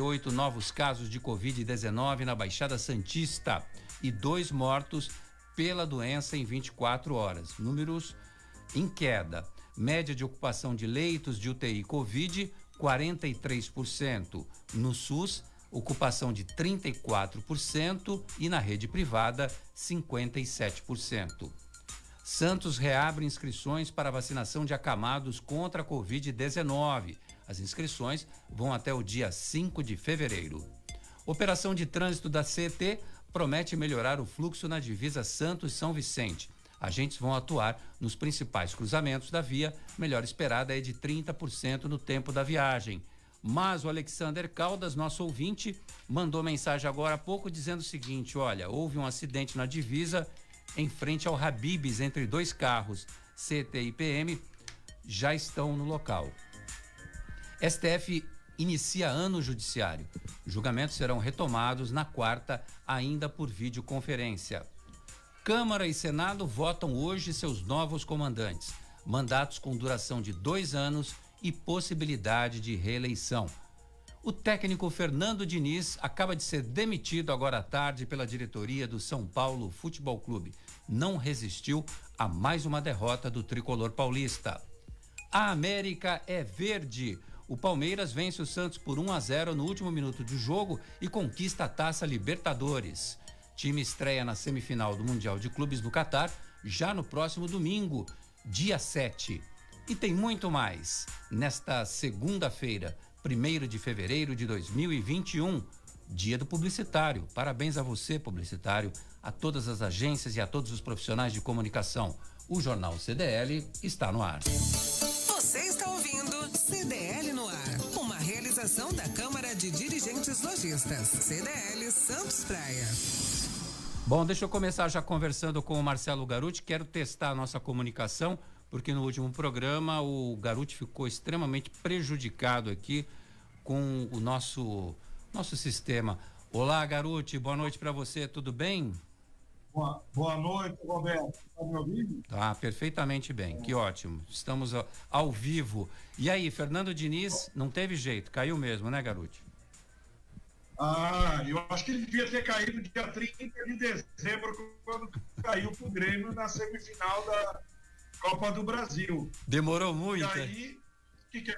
oito novos casos de Covid-19 na Baixada Santista e dois mortos pela doença em 24 horas. Números em queda. Média de ocupação de leitos de UTI Covid, 43%. No SUS, ocupação de 34% e na rede privada, 57%. Santos reabre inscrições para vacinação de acamados contra a Covid-19. As inscrições vão até o dia 5 de fevereiro. Operação de trânsito da CET promete melhorar o fluxo na divisa Santos-São Vicente. Agentes vão atuar nos principais cruzamentos da via, melhor esperada é de 30% no tempo da viagem. Mas o Alexander Caldas, nosso ouvinte, mandou mensagem agora há pouco dizendo o seguinte: olha, houve um acidente na divisa em frente ao Habibs entre dois carros. CT e PM já estão no local. STF inicia ano judiciário. Julgamentos serão retomados na quarta, ainda por videoconferência. Câmara e Senado votam hoje seus novos comandantes, mandatos com duração de dois anos e possibilidade de reeleição. O técnico Fernando Diniz acaba de ser demitido agora à tarde pela diretoria do São Paulo Futebol Clube. Não resistiu a mais uma derrota do tricolor paulista. A América é verde. O Palmeiras vence o Santos por 1 a 0 no último minuto do jogo e conquista a Taça Libertadores. Time estreia na semifinal do Mundial de Clubes do Catar já no próximo domingo, dia 7. E tem muito mais. Nesta segunda-feira, 1 de fevereiro de 2021, dia do publicitário. Parabéns a você, publicitário, a todas as agências e a todos os profissionais de comunicação. O Jornal CDL está no ar. Você está ouvindo CDL no da Câmara de Dirigentes Lojistas, CDL Santos Praia. Bom, deixa eu começar já conversando com o Marcelo Garuti. Quero testar a nossa comunicação, porque no último programa o Garuti ficou extremamente prejudicado aqui com o nosso, nosso sistema. Olá, Garuti, boa noite para você, tudo bem? Boa, boa noite, Roberto. Está me ouvindo? Tá, perfeitamente bem, que ótimo. Estamos ao, ao vivo. E aí, Fernando Diniz, não teve jeito, caiu mesmo, né, Garuti? Ah, eu acho que ele devia ter caído dia 30 de dezembro, quando caiu pro Grêmio na semifinal da Copa do Brasil. Demorou muito. E aí, que que,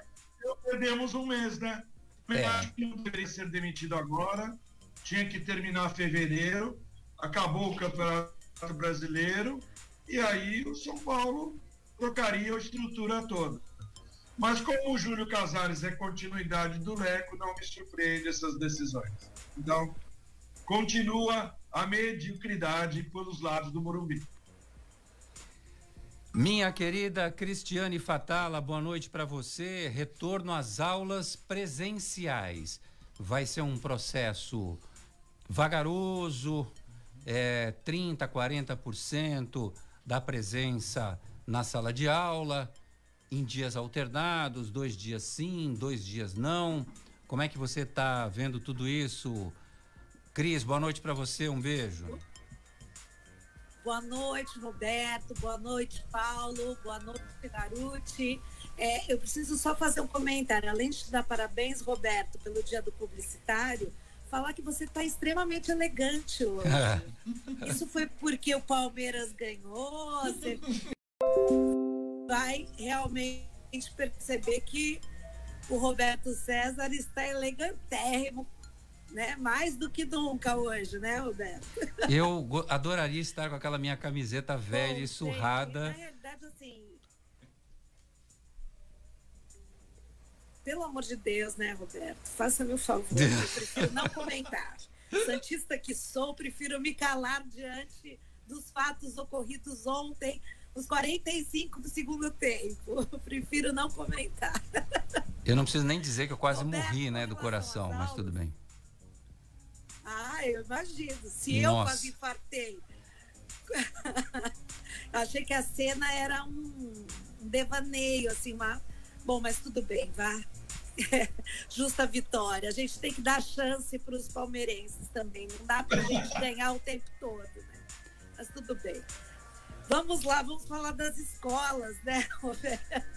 perdemos um mês, né? Eu É. acho que não deveria ser demitido agora, tinha que terminar fevereiro, acabou o Campeonato Brasileiro, e aí o São Paulo trocaria a estrutura toda. Mas como o Júlio Casares é continuidade do Leco, não me surpreende essas decisões. Então, continua a mediocridade pelos lados do Morumbi. Minha querida Cristiane Fatala, boa noite para você. Retorno às aulas presenciais. Vai ser um processo vagaroso, é, 30%, 40% da presença na sala de aula, em dias alternados, dois dias sim, dois dias não. Como é que você está vendo tudo isso? Cris, boa noite para você, um beijo. Boa noite, Roberto. Boa noite, Paulo. Boa noite, Garuti. É, eu preciso só fazer um comentário. Além de te dar parabéns, Roberto, pelo dia do publicitário, falar que você está extremamente elegante hoje. Isso foi porque o Palmeiras ganhou. Você vai realmente perceber que o Roberto César está elegantérrimo, né? Mais do que nunca hoje, né, Roberto? Eu adoraria estar com aquela minha camiseta velha Bom, e gente, surrada. Na realidade, assim. Pelo amor de Deus, né, Roberto? Faça-me o favor. Eu prefiro não comentar. Santista que sou, prefiro me calar diante dos fatos ocorridos ontem, nos 45 do segundo tempo. Eu prefiro não comentar. Eu não preciso nem dizer que eu quase Roberto, morri, né, do coração, mas tudo bem. Ah, eu imagino. Se eu Nossa. quase infartei. Achei que a cena era um um devaneio, assim, uma... Bom, mas tudo bem, vá. Justa vitória. A gente tem que dar chance para os palmeirenses também. Não dá para a gente ganhar o tempo todo, né? Mas tudo bem. Vamos lá, vamos falar das escolas, né,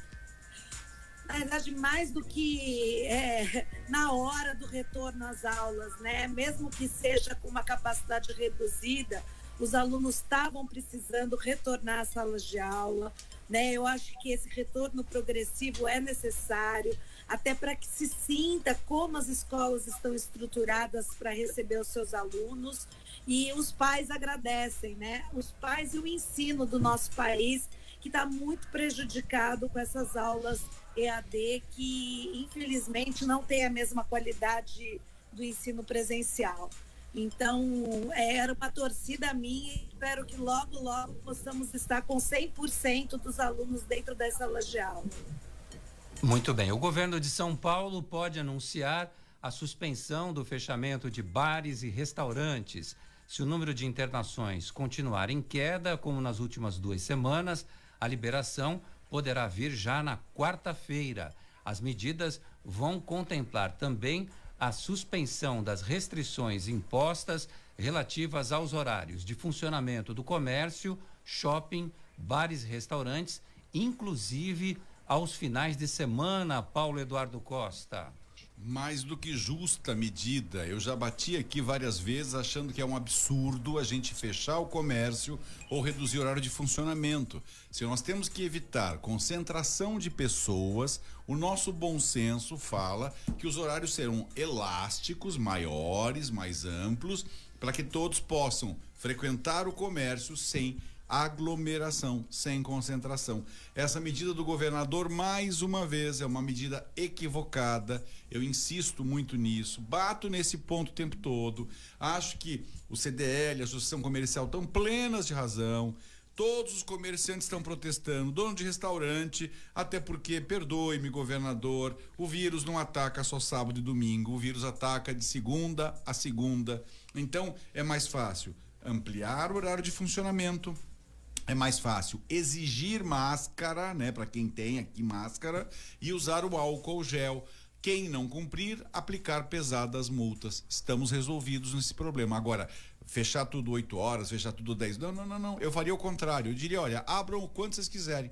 na verdade, mais do que é, na hora do retorno às aulas, né? Mesmo que seja com uma capacidade reduzida, os alunos estavam precisando retornar às salas de aula, né? Eu acho que esse retorno progressivo é necessário, até para que se sinta como as escolas estão estruturadas para receber os seus alunos. E os pais agradecem, né? Os pais e o ensino do nosso país, que está muito prejudicado com essas aulas EAD, que infelizmente não tem a mesma qualidade do ensino presencial. Então, é, era uma torcida minha e espero que logo, logo possamos estar com 100% dos alunos dentro das salas de aula. Muito bem. O governo de São Paulo pode anunciar a suspensão do fechamento de bares e restaurantes. Se o número de internações continuar em queda, como nas últimas duas semanas, a liberação poderá vir já na quarta-feira. As medidas vão contemplar também a suspensão das restrições impostas relativas aos horários de funcionamento do comércio, shopping, bares e restaurantes, inclusive aos finais de semana, Paulo Eduardo Costa mais do que justa medida. Eu já bati aqui várias vezes achando que é um absurdo a gente fechar o comércio ou reduzir o horário de funcionamento. Se nós temos que evitar concentração de pessoas, o nosso bom senso fala que os horários serão elásticos, maiores, mais amplos, para que todos possam frequentar o comércio sem aglomeração, sem concentração. Essa medida do governador, mais uma vez, é uma medida equivocada. Eu insisto muito nisso, bato nesse ponto o tempo todo. Acho que o CDL, a Associação Comercial, estão plenas de razão. Todos os comerciantes estão protestando, dono de restaurante, até porque, perdoe-me, governador, o vírus não ataca só sábado e domingo, o vírus ataca de segunda a segunda. Então, é mais fácil ampliar o horário de funcionamento, é mais fácil exigir máscara, né, para quem tem aqui máscara e usar o álcool gel. Quem não cumprir, aplicar pesadas multas. Estamos resolvidos nesse problema. Agora, fechar tudo 8 horas, fechar tudo 10. Não, não, não, não. Eu faria o contrário. Eu diria, olha, abram o quanto vocês quiserem.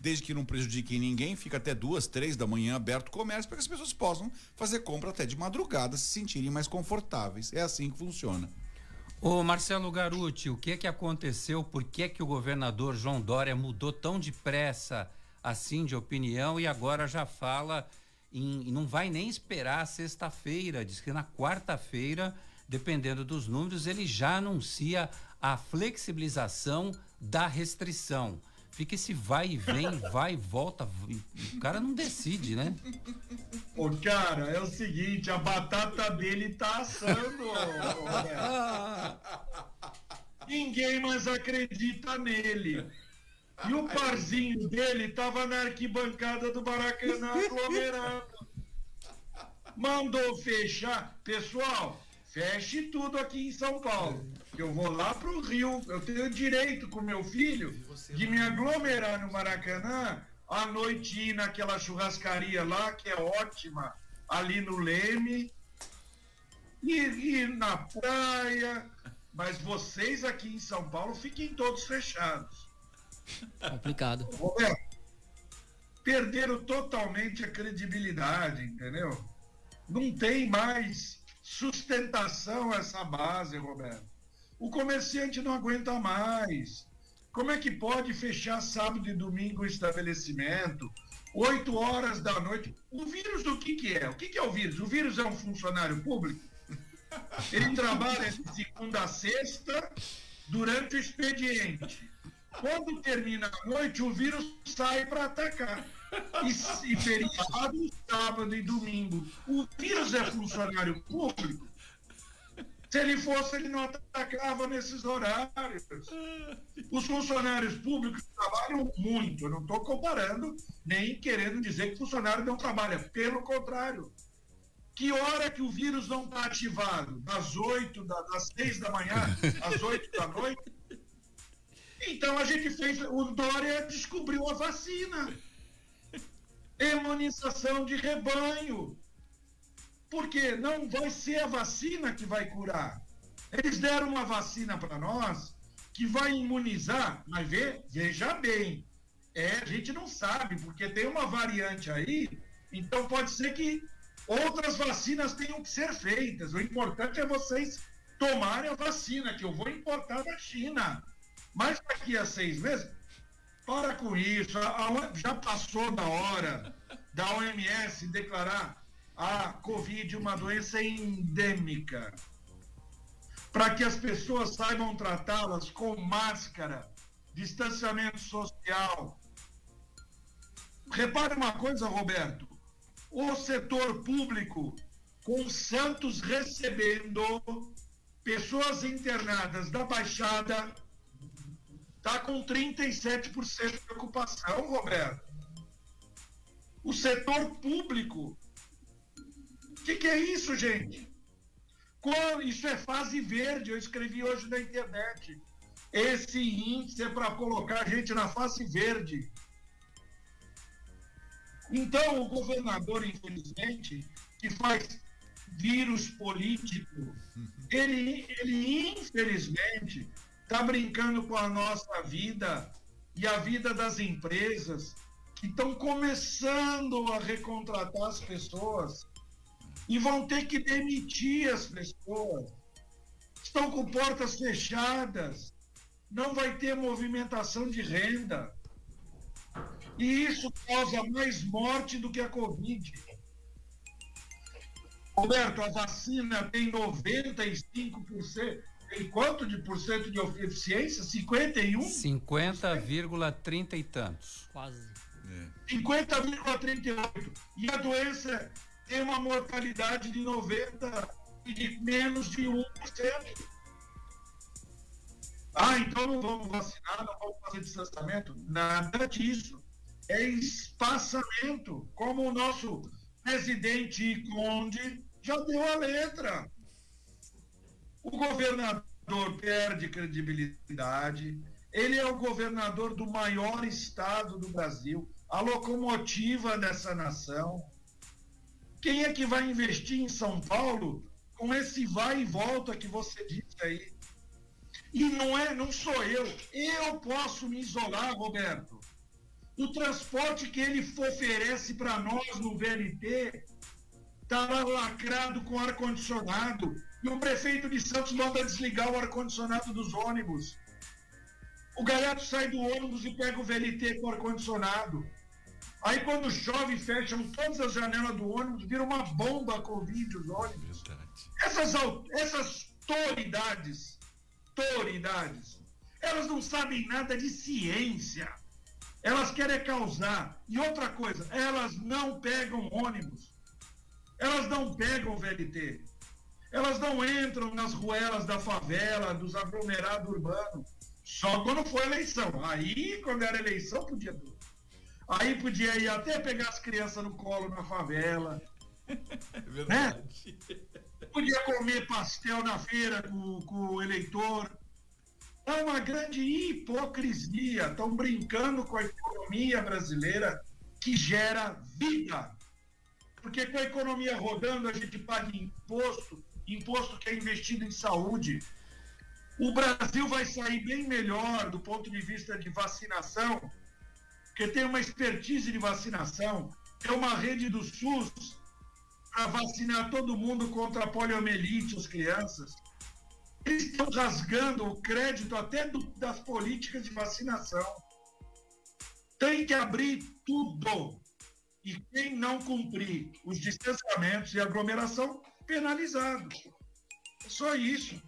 Desde que não prejudiquem ninguém, fica até duas, três da manhã aberto o comércio para que as pessoas possam fazer compra até de madrugada, se sentirem mais confortáveis. É assim que funciona. Ô Marcelo Garuti, o que é que aconteceu? Por que é que o governador João Dória mudou tão depressa assim de opinião e agora já fala em não vai nem esperar sexta-feira, diz que na quarta-feira, dependendo dos números, ele já anuncia a flexibilização da restrição fica esse vai e vem, vai e volta. O cara não decide, né? Ô, cara, é o seguinte, a batata dele tá assando. Ninguém mais acredita nele. E o parzinho dele tava na arquibancada do Maracanã aglomerado. Mandou fechar. Pessoal, feche tudo aqui em São Paulo eu vou lá para o Rio, eu tenho direito com meu filho de me aglomerar no Maracanã à noite ir naquela churrascaria lá, que é ótima, ali no Leme, e ir na praia. Mas vocês aqui em São Paulo fiquem todos fechados. Complicado. Roberto, perderam totalmente a credibilidade, entendeu? Não tem mais sustentação essa base, Roberto. O comerciante não aguenta mais. Como é que pode fechar sábado e domingo o estabelecimento? Oito horas da noite. O vírus do que, que é? O que, que é o vírus? O vírus é um funcionário público? Ele trabalha de segunda a sexta durante o expediente. Quando termina a noite, o vírus sai para atacar. E, e feriado, sábado e domingo. O vírus é funcionário público? Se ele fosse, ele não atacava nesses horários. Os funcionários públicos trabalham muito. Eu não estou comparando, nem querendo dizer que funcionário não trabalha. Pelo contrário. Que hora que o vírus não está ativado? Das 8, das 6 da manhã às 8 da noite? Então a gente fez. O Dória descobriu a vacina. Imunização de rebanho. Porque não vai ser a vacina que vai curar. Eles deram uma vacina para nós que vai imunizar, mas vê, veja bem, É, a gente não sabe, porque tem uma variante aí, então pode ser que outras vacinas tenham que ser feitas. O importante é vocês tomarem a vacina, que eu vou importar da China. Mas daqui a seis meses, para com isso. Já passou da hora da OMS declarar a Covid uma doença endêmica. Para que as pessoas saibam tratá-las com máscara, distanciamento social. Repare uma coisa, Roberto. O setor público, com Santos recebendo pessoas internadas da Baixada, está com 37% de ocupação, Roberto. O setor público. Que, que, é isso, gente? Isso é fase verde, eu escrevi hoje na internet. Esse índice é para colocar a gente na fase verde. Então, o governador, infelizmente, que faz vírus político, ele, ele infelizmente, está brincando com a nossa vida e a vida das empresas que estão começando a recontratar as pessoas e vão ter que demitir as pessoas. Estão com portas fechadas, não vai ter movimentação de renda. E isso causa mais morte do que a Covid. Roberto, a vacina tem 95%. Tem quanto de por cento de eficiência? 51? 50,30 e tantos. Quase. É. 50,38. E a doença tem uma mortalidade de 90 e de menos de 1%. Ah, então não vamos vacinar, não vamos fazer distanciamento? Nada disso. É espaçamento, como o nosso presidente Conde já deu a letra. O governador perde credibilidade. Ele é o governador do maior estado do Brasil, a locomotiva dessa nação. Quem é que vai investir em São Paulo com esse vai e volta que você disse aí? E não é, não sou eu. Eu posso me isolar, Roberto. O transporte que ele oferece para nós no VLT está lacrado com ar-condicionado. E o prefeito de Santos manda desligar o ar-condicionado dos ônibus. O gaiato sai do ônibus e pega o VLT com ar-condicionado. Aí quando chove, fecham todas as janelas do ônibus, vira uma bomba Covid os ônibus. Essas, essas autoridades, autoridades, elas não sabem nada de ciência. Elas querem causar. E outra coisa, elas não pegam ônibus. Elas não pegam VLT. Elas não entram nas ruelas da favela, dos aglomerados urbanos. Só quando for eleição. Aí, quando era eleição, podia tudo. Aí podia ir até pegar as crianças no colo na favela. É verdade. Né? Podia comer pastel na feira com, com o eleitor. É uma grande hipocrisia. Estão brincando com a economia brasileira que gera vida. Porque com a economia rodando, a gente paga imposto, imposto que é investido em saúde. O Brasil vai sair bem melhor do ponto de vista de vacinação, porque tem uma expertise de vacinação, tem uma rede do SUS para vacinar todo mundo contra a poliomielite, as crianças. Eles estão rasgando o crédito até do, das políticas de vacinação. Tem que abrir tudo. E quem não cumprir os distanciamentos e aglomeração, penalizado. É só isso.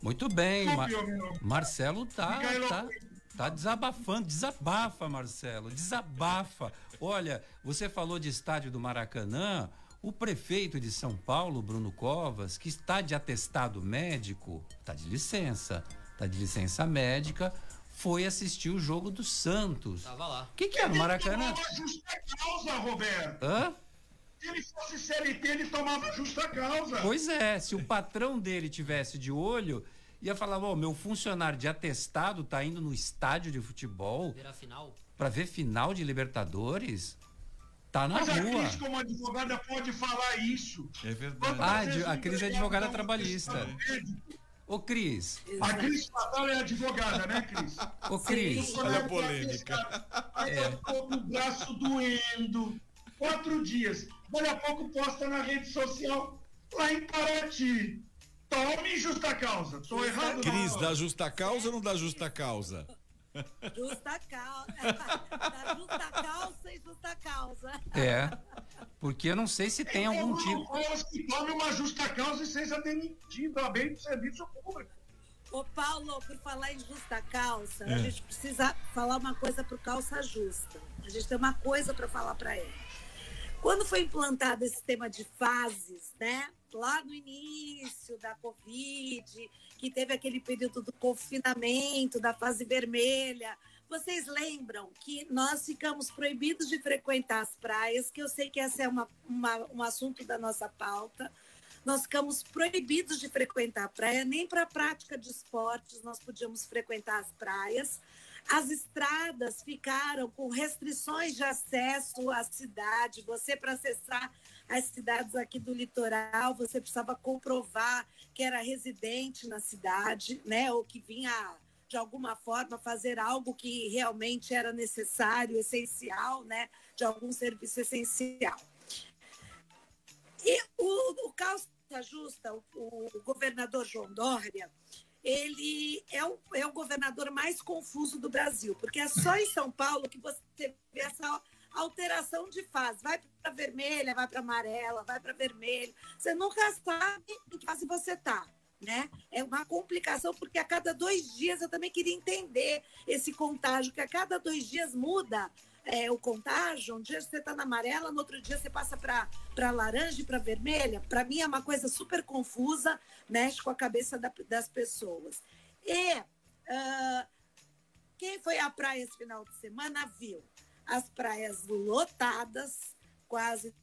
Muito bem, Mar Marcelo tá, tá, tá desabafando, desabafa, Marcelo, desabafa. Olha, você falou de estádio do Maracanã, o prefeito de São Paulo, Bruno Covas, que está de atestado médico, está de licença, está de licença médica, foi assistir o jogo do Santos. Tava lá. O que, que é, Maracanã? Ele justa causa, Roberto. Hã? Se ele fosse CLT, ele tomava justa causa. Pois é, se o patrão dele tivesse de olho, ia falar, ó, oh, meu funcionário de atestado tá indo no estádio de futebol. Ver a final. Pra ver final de Libertadores. Tá na Mas rua. a Cris, como advogada, pode falar isso. É verdade. Ah, a Cris é advogada trabalhista. Ô, Cris. A Cris Fatal é advogada, né, Cris? Ô, Cris. Olha a polêmica. É. com o braço doendo. Quatro dias. Daqui a pouco posta na rede social lá em Paraty. Tome justa causa. Tô errado? Cris, dá justa causa ou não dá justa causa? Justa causa. Da justa causa e justa causa. É. Porque eu não sei se tem algum tipo. Ou se tome uma justa causa e seja demitido a bem do serviço público. Ô, Paulo, por falar em justa calça, É. a gente precisa falar uma coisa pro calça justa. A gente tem uma coisa para falar para ele. Quando foi implantado esse tema de fases, né? Lá no início da Covid, que teve aquele período do confinamento, da fase vermelha, vocês lembram que nós ficamos proibidos de frequentar as praias, que eu sei que esse é uma, uma- um assunto da nossa pauta. Nós ficamos proibidos de frequentar a praia, nem para a prática de esportes nós podíamos frequentar as praias. As estradas ficaram com restrições de acesso à cidade. Você, para acessar as cidades aqui do litoral, você precisava comprovar que era residente na cidade, né? Ou que vinha, de alguma forma, fazer algo que realmente era necessário, essencial, né? De algum serviço essencial. E o, o Justa, o, o governador João Dória, ele é o, é o governador mais confuso do Brasil, porque é só em São Paulo que você vê essa alteração de fase. Vai para vermelha, vai para amarela, vai para vermelho. Você nunca sabe em que fase você está. Né? É uma complicação, porque a cada dois dias eu também queria entender esse contágio, que a cada dois dias muda é, o contágio. Um dia você está na amarela, no outro dia você passa para laranja e para vermelha. Para mim é uma coisa super confusa, mexe com a cabeça da- das pessoas. E ah, quem foi à praia esse final de semana viu as praias lotadas, quase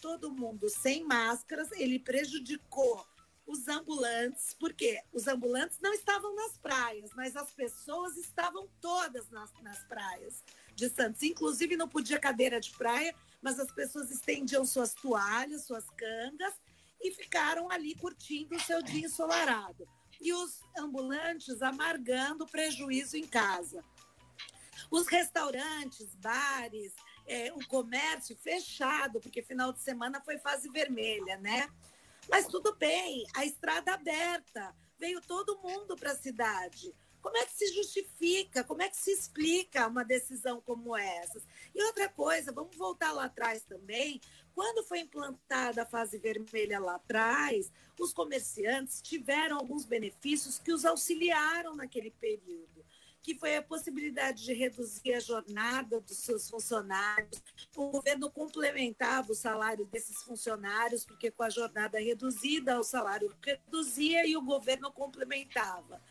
todo mundo sem máscaras. Ele prejudicou os ambulantes, porque os ambulantes não estavam nas praias, mas as pessoas estavam todas nas, nas praias de Santos. Inclusive, não podia cadeira de praia, mas as pessoas estendiam suas toalhas, suas cangas e ficaram ali curtindo o seu dia ensolarado. E os ambulantes amargando prejuízo em casa. Os restaurantes, bares, é, o comércio fechado, porque final de semana foi fase vermelha, né? Mas tudo bem, a estrada aberta, veio todo mundo para a cidade. Como é que se justifica? Como é que se explica uma decisão como essa? E outra coisa, vamos voltar lá atrás também. Quando foi implantada a fase vermelha lá atrás, os comerciantes tiveram alguns benefícios que os auxiliaram naquele período que foi a possibilidade de reduzir a jornada dos seus funcionários. O governo complementava o salário desses funcionários, porque com a jornada reduzida, o salário reduzia e o governo complementava.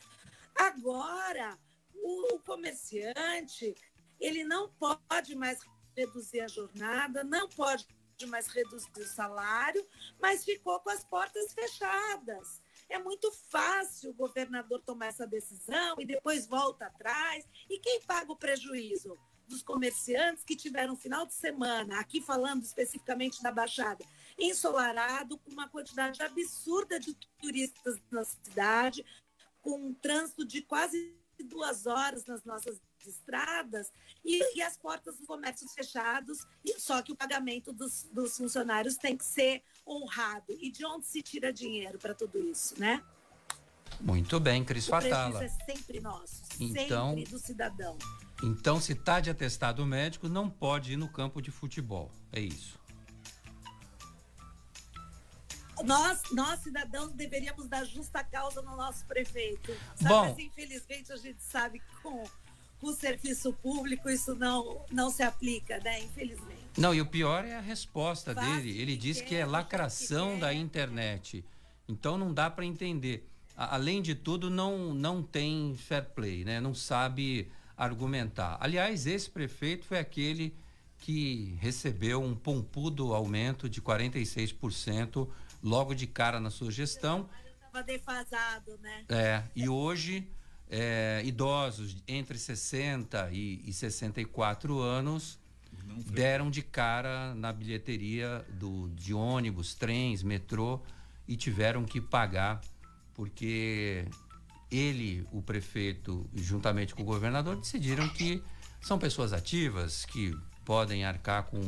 Agora, o, comerciante, ele não pode mais reduzir a jornada, não pode mais reduzir o salário, mas ficou com as portas fechadas. É muito fácil o governador tomar essa decisão e depois volta atrás. E quem paga o prejuízo? Dos comerciantes que tiveram um final de semana, aqui falando especificamente da Baixada, ensolarado, com uma quantidade absurda de turistas na cidade, com um trânsito de quase duas horas nas nossas estradas e, e as portas dos comércios fechados, e, só que o pagamento dos, dos funcionários tem que ser honrado. E de onde se tira dinheiro para tudo isso, né? Muito bem, Cris O Fatala. é sempre nosso, Então- sempre do cidadão. Então, se está de atestado médico, não pode ir no campo de futebol. É isso. Nós, nós, cidadãos, deveríamos dar justa causa no nosso prefeito. Sabe? Bom. Mas, infelizmente, a gente sabe que com o serviço público isso não, não se aplica, né? Infelizmente. Não, e o pior é a resposta Faz dele. Ele que diz quer, que é lacração que da internet. Então não dá para entender. A- Além de tudo, não, não tem fair play, né? Não sabe argumentar. Aliás, esse prefeito foi aquele que recebeu um pompudo aumento de 46% logo de cara na sua gestão. Estava defasado, né? É, e hoje, é, idosos entre 60 e, e 64 anos deram de cara na bilheteria do, de ônibus, trens, metrô e tiveram que pagar porque ele, o prefeito, juntamente com o governador, decidiram que são pessoas ativas que podem arcar com,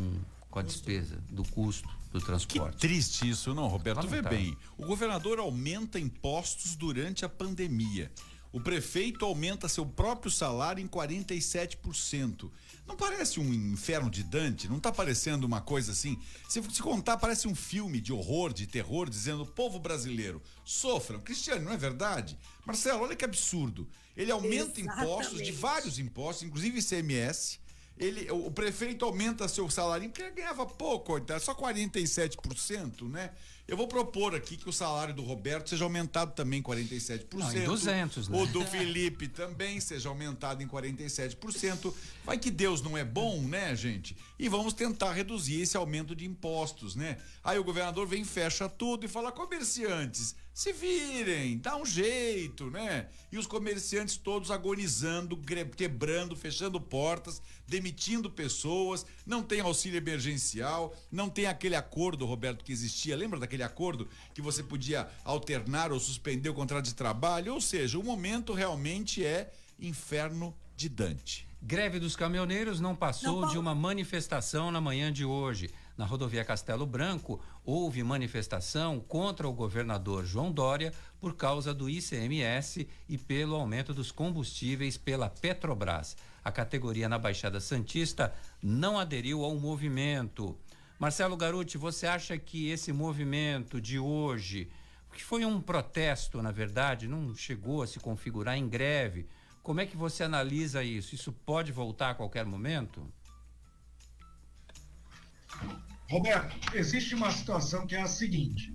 com a despesa do custo do transporte. Que triste isso, não, Roberto? Vê bem, o governador aumenta impostos durante a pandemia. O prefeito aumenta seu próprio salário em 47%. Não parece um inferno de Dante? Não está parecendo uma coisa assim? Se, se contar, parece um filme de horror, de terror, dizendo: povo brasileiro, sofram. Cristiano, não é verdade? Marcelo, olha que absurdo. Ele aumenta Exatamente. impostos, de vários impostos, inclusive ICMS. Ele, o, o prefeito aumenta seu salário, porque ele ganhava pouco, só 47%, né? Eu vou propor aqui que o salário do Roberto seja aumentado também em 47%. Não, em 200, né? O do Felipe também seja aumentado em 47%. Vai que Deus não é bom, né, gente? E vamos tentar reduzir esse aumento de impostos, né? Aí o governador vem, fecha tudo e fala: comerciantes, se virem, dá um jeito, né? E os comerciantes todos agonizando, quebrando, fechando portas, demitindo pessoas, não tem auxílio emergencial, não tem aquele acordo, Roberto, que existia. Lembra daquele acordo que você podia alternar ou suspender o contrato de trabalho? Ou seja, o momento realmente é inferno de Dante. Greve dos caminhoneiros não passou não, de uma manifestação na manhã de hoje. Na rodovia Castelo Branco, houve manifestação contra o governador João Dória por causa do ICMS e pelo aumento dos combustíveis pela Petrobras. A categoria na Baixada Santista não aderiu ao movimento. Marcelo Garuti, você acha que esse movimento de hoje, que foi um protesto, na verdade, não chegou a se configurar em greve, como é que você analisa isso? Isso pode voltar a qualquer momento? Roberto, existe uma situação que é a seguinte: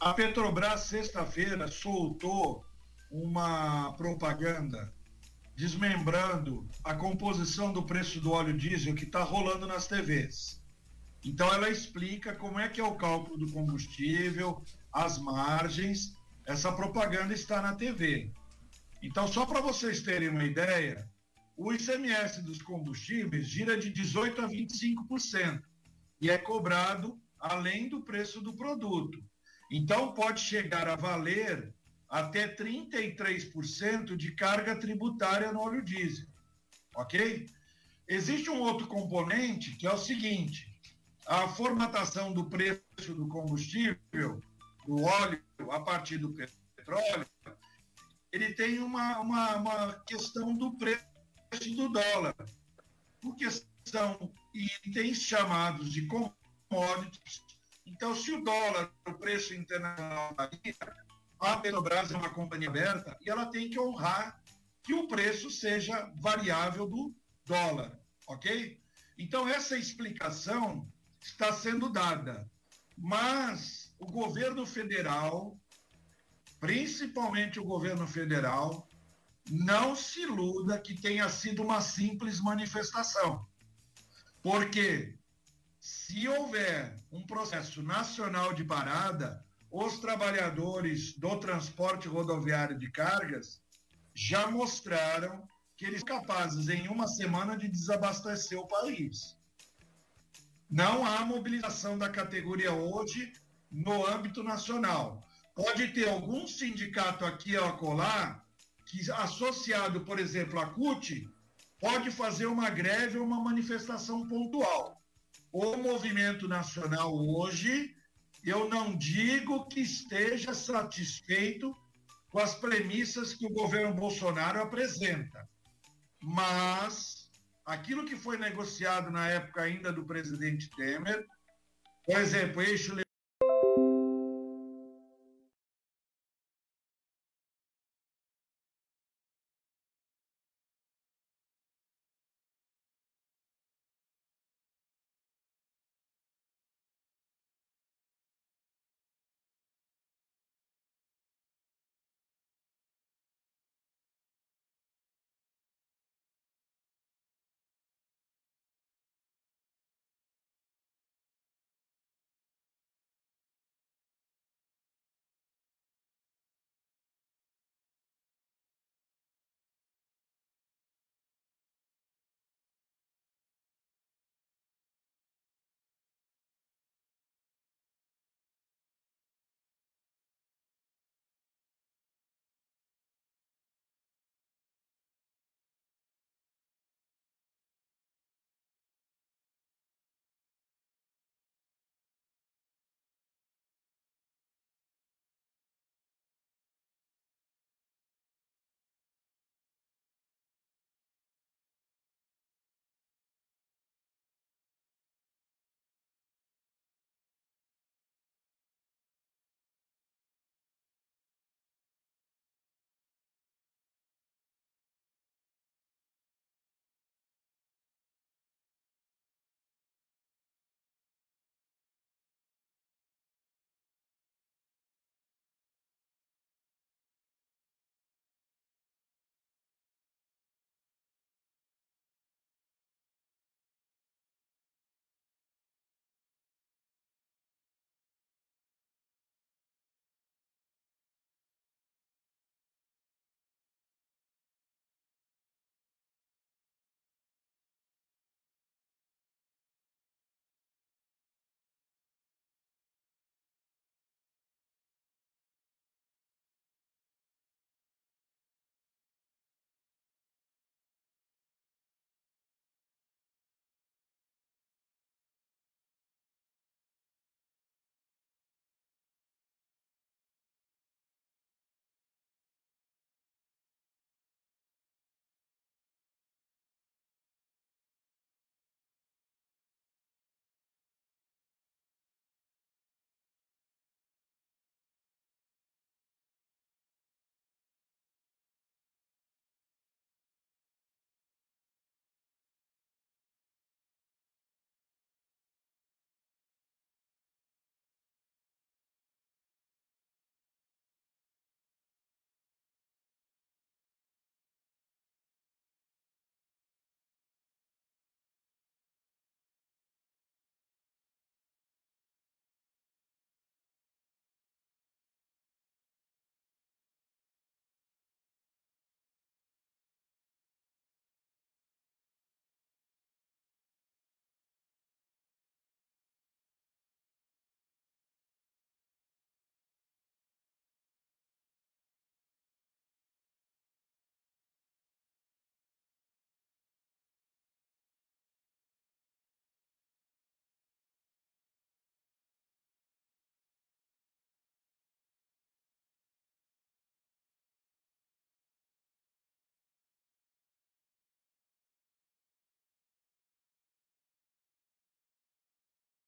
a Petrobras, sexta-feira, soltou uma propaganda desmembrando a composição do preço do óleo diesel que está rolando nas TVs. Então, ela explica como é que é o cálculo do combustível, as margens. Essa propaganda está na TV. Então, só para vocês terem uma ideia, o ICMS dos combustíveis gira de 18% a 25% e é cobrado além do preço do produto. Então, pode chegar a valer até 33% de carga tributária no óleo diesel. Ok? Existe um outro componente que é o seguinte: a formatação do preço do combustível, do óleo, a partir do petróleo, ele tem uma, uma, uma questão do preço do dólar. Por questão itens chamados de commodities. Então, se o dólar, o preço internacional varia, a Petrobras é uma companhia aberta e ela tem que honrar que o preço seja variável do dólar, ok? Então, essa explicação está sendo dada. Mas o governo federal, principalmente o governo federal, não se iluda que tenha sido uma simples manifestação. Porque se houver um processo nacional de parada, os trabalhadores do transporte rodoviário de cargas já mostraram que eles são capazes em uma semana de desabastecer o país. Não há mobilização da categoria hoje no âmbito nacional. Pode ter algum sindicato aqui a colar que, associado, por exemplo, à CUT, pode fazer uma greve ou uma manifestação pontual. O movimento nacional hoje, eu não digo que esteja satisfeito com as premissas que o governo Bolsonaro apresenta, mas aquilo que foi negociado na época ainda do presidente Temer, por exemplo, eixo